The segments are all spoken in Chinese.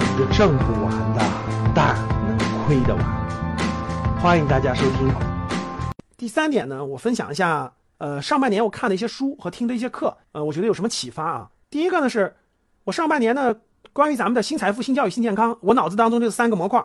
是挣不完的，但能亏得完。欢迎大家收听。第三点呢，我分享一下，呃，上半年我看的一些书和听的一些课，呃，我觉得有什么启发啊？第一个呢，是我上半年呢，关于咱们的新财富、新教育、新健康，我脑子当中就是三个模块，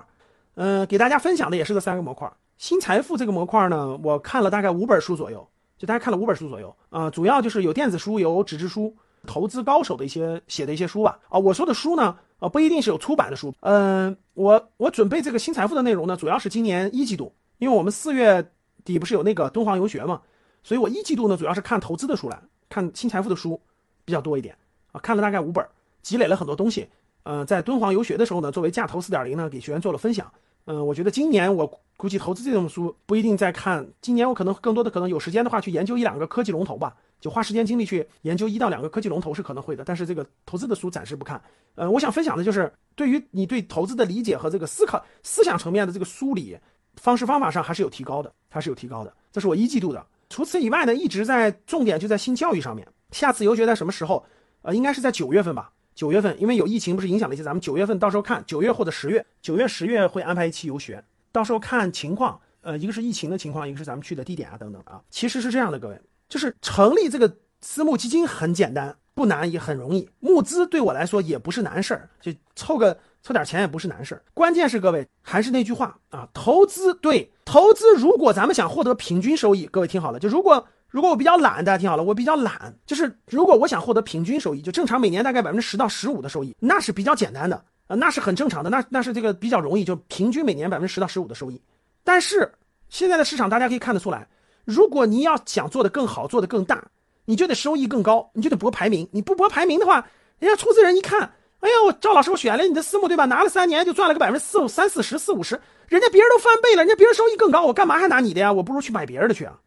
嗯，给大家分享的也是这三个模块。新财富这个模块呢，我看了大概五本书左右，就大家看了五本书左右，啊，主要就是有电子书，有纸质书。投资高手的一些写的一些书吧，啊，我说的书呢，啊，不一定是有出版的书，嗯，我我准备这个新财富的内容呢，主要是今年一季度，因为我们四月底不是有那个敦煌游学嘛，所以我一季度呢，主要是看投资的书来，看新财富的书比较多一点，啊，看了大概五本，积累了很多东西，呃，在敦煌游学的时候呢，作为价投四点零呢，给学员做了分享，嗯，我觉得今年我估计投资这种书不一定在看，今年我可能更多的可能有时间的话去研究一两个科技龙头吧。就花时间精力去研究一到两个科技龙头是可能会的，但是这个投资的书暂时不看。呃，我想分享的就是对于你对投资的理解和这个思考思想层面的这个梳理方式方法上还是有提高的，还是有提高的。这是我一季度的。除此以外呢，一直在重点就在新教育上面。下次游学在什么时候？呃，应该是在九月份吧。九月份，因为有疫情不是影响了一些，咱们九月份到时候看九月或者十月，九月十月会安排一期游学，到时候看情况。呃，一个是疫情的情况，一个是咱们去的地点啊等等啊。其实是这样的，各位。就是成立这个私募基金很简单，不难也很容易。募资对我来说也不是难事儿，就凑个凑点钱也不是难事儿。关键是各位还是那句话啊，投资对投资，如果咱们想获得平均收益，各位听好了，就如果如果我比较懒，大家听好了，我比较懒，就是如果我想获得平均收益，就正常每年大概百分之十到十五的收益，那是比较简单的啊，那是很正常的，那那是这个比较容易，就平均每年百分之十到十五的收益。但是现在的市场大家可以看得出来。如果你要想做的更好，做的更大，你就得收益更高，你就得博排名。你不博排名的话，人家出资人一看，哎呀，我，赵老师，我选了你的私募，对吧？拿了三年就赚了个百分之四、三四十、四五十，人家别人都翻倍了，人家别人收益更高，我干嘛还拿你的呀？我不如去买别人的去啊，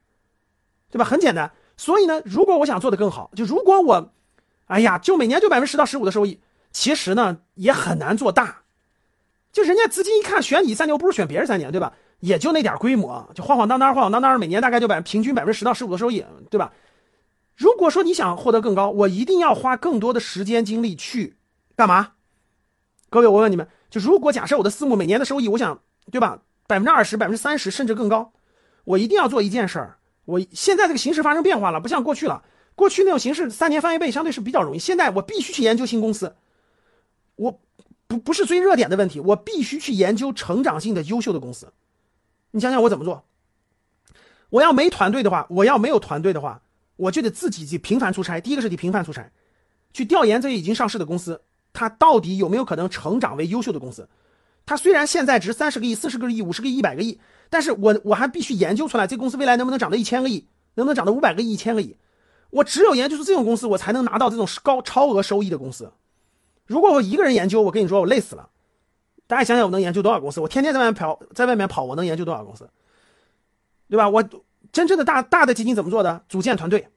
对吧？很简单。所以呢，如果我想做的更好，就如果我，哎呀，就每年就百分之十到十五的收益，其实呢也很难做大。就人家资金一看，选你三年，我不如选别人三年，对吧？也就那点规模，就晃晃荡荡，晃晃荡荡，每年大概就百平均百分之十到十五的收益，对吧？如果说你想获得更高，我一定要花更多的时间精力去干嘛？各位，我问你们，就如果假设我的私募每年的收益，我想，对吧？百分之二十、百分之三十，甚至更高，我一定要做一件事儿。我现在这个形势发生变化了，不像过去了。过去那种形式，三年翻一倍，相对是比较容易。现在我必须去研究新公司，我不不是追热点的问题，我必须去研究成长性的优秀的公司。你想想我怎么做？我要没团队的话，我要没有团队的话，我就得自己去频繁出差。第一个是得频繁出差，去调研这已经上市的公司，它到底有没有可能成长为优秀的公司？它虽然现在值三十个亿、四十个亿、五十个亿、一百个亿，但是我我还必须研究出来这公司未来能不能涨到一千个亿，能不能涨到五百个亿、一千个亿？我只有研究出这种公司，我才能拿到这种高超额收益的公司。如果我一个人研究，我跟你说，我累死了。大家想想，我能研究多少公司？我天天在外面跑，在外面跑，我能研究多少公司？对吧？我真正的大大的基金怎么做的？组建团队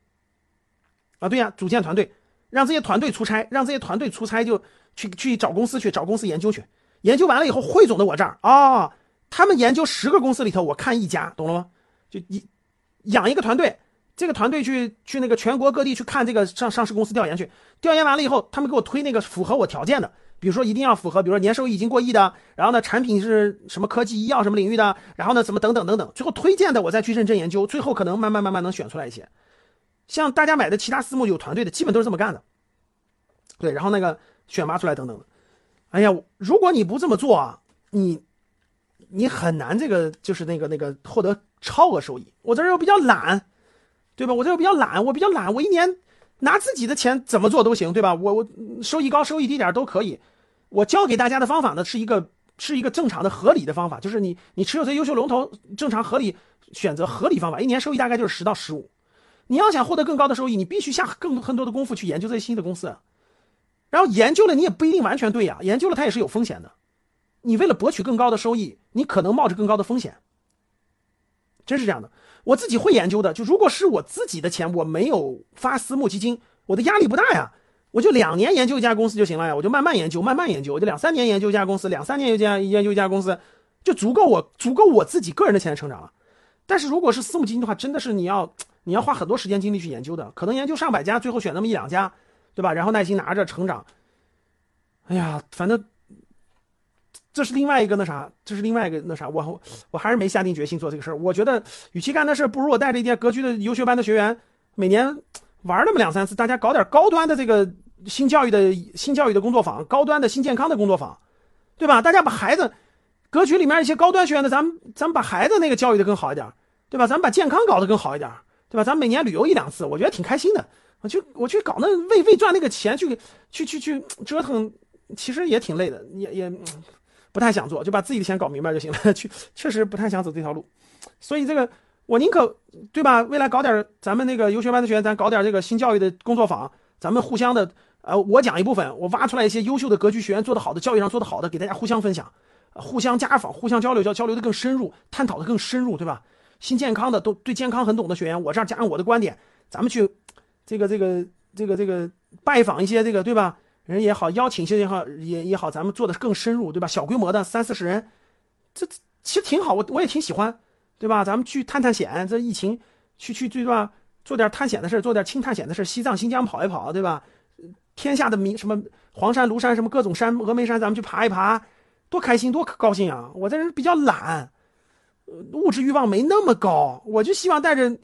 啊，对呀，组建团队，让这些团队出差，让这些团队出差就去去找公司去找公司研究去，研究完了以后汇总到我这儿啊。他们研究十个公司里头，我看一家，懂了吗？就一养一个团队，这个团队去去那个全国各地去看这个上上市公司调研去，调研完了以后，他们给我推那个符合我条件的。比如说一定要符合，比如说年收益已经过亿的，然后呢产品是什么科技医药什么领域的，然后呢怎么等等等等，最后推荐的我再去认真研究，最后可能慢慢慢慢能选出来一些。像大家买的其他私募有团队的，基本都是这么干的。对，然后那个选拔出来等等的。哎呀，如果你不这么做啊，你你很难这个就是那个那个获得超额收益。我这又比较懒，对吧？我这又比较懒，我比较懒，我一年。拿自己的钱怎么做都行，对吧？我我收益高收益低点都可以。我教给大家的方法呢，是一个是一个正常的合理的方法，就是你你持有这优秀龙头，正常合理选择合理方法，一年收益大概就是十到十五。你要想获得更高的收益，你必须下更多很多的功夫去研究这些新的公司。然后研究了你也不一定完全对呀，研究了它也是有风险的。你为了博取更高的收益，你可能冒着更高的风险。真是这样的。我自己会研究的，就如果是我自己的钱，我没有发私募基金，我的压力不大呀，我就两年研究一家公司就行了呀，我就慢慢研究，慢慢研究，我就两三年研究一家公司，两三年研究研究一家公司，就足够我足够我自己个人的钱成长了。但是如果是私募基金的话，真的是你要你要花很多时间精力去研究的，可能研究上百家，最后选那么一两家，对吧？然后耐心拿着成长。哎呀，反正这是另外一个那啥，这是另外一个那啥，我我还是没下定决心做这个事儿。我觉得，与其干那事儿不如我带着一点格局的优秀班的学员，每年玩那么两三次，大家搞点高端的这个新教育的新教育的工作坊，高端的新健康的工作坊，对吧？大家把孩子格局里面一些高端学员的，咱们咱们把孩子那个教育的更好一点，对吧？咱们把健康搞得更好一点，对吧？咱们每年旅游一两次，我觉得挺开心的。我去我去搞那为为赚那个钱去去去去折腾，其实也挺累的，也也。不太想做，就把自己的钱搞明白就行了。去，确实不太想走这条路，所以这个我宁可，对吧？未来搞点咱们那个游学班的学员，咱搞点这个新教育的工作坊，咱们互相的，呃，我讲一部分，我挖出来一些优秀的格局学员做得好的，教育上做得好的，给大家互相分享，互相家访，互相交流，交交流的更深入，探讨的更深入，对吧？新健康的都对健康很懂的学员，我这儿加上我的观点，咱们去这个这个这个这个拜访一些这个，对吧？人也好，邀请些也好，也也好，咱们做的更深入，对吧？小规模的三四十人，这其实挺好，我我也挺喜欢，对吧？咱们去探探险，这疫情去去对吧？做点探险的事做点轻探险的事西藏、新疆跑一跑，对吧？天下的名什么黄山、庐山什么各种山，峨眉山咱们去爬一爬，多开心，多高兴啊！我这人比较懒，物质欲望没那么高，我就希望带着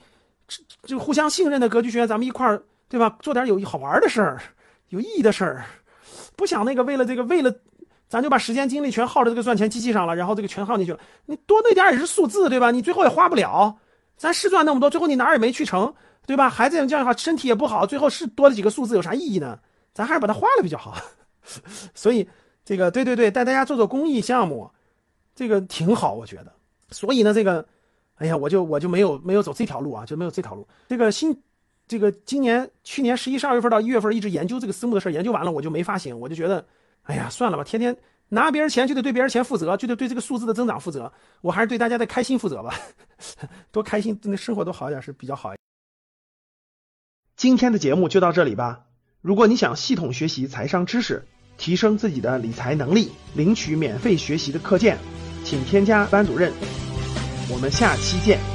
就互相信任的格局学员，咱们一块儿，对吧？做点有好玩的事儿。有意义的事儿，不想那个为了这个为了，咱就把时间精力全耗在这个赚钱机器上了，然后这个全耗进去了。你多那点也是数字，对吧？你最后也花不了。咱是赚那么多，最后你哪儿也没去成，对吧？孩子这样的话，身体也不好，最后是多了几个数字，有啥意义呢？咱还是把它花了比较好。所以这个对对对，带大家做做公益项目，这个挺好，我觉得。所以呢，这个，哎呀，我就我就没有没有走这条路啊，就没有这条路。这个新。这个今年、去年十一、十二月份到一月份一直研究这个私募的事研究完了我就没发行，我就觉得，哎呀，算了吧，天天拿别人钱就得对别人钱负责，就得对这个数字的增长负责，我还是对大家的开心负责吧，多开心，那生活多好一点是比较好。今天的节目就到这里吧。如果你想系统学习财商知识，提升自己的理财能力，领取免费学习的课件，请添加班主任。我们下期见。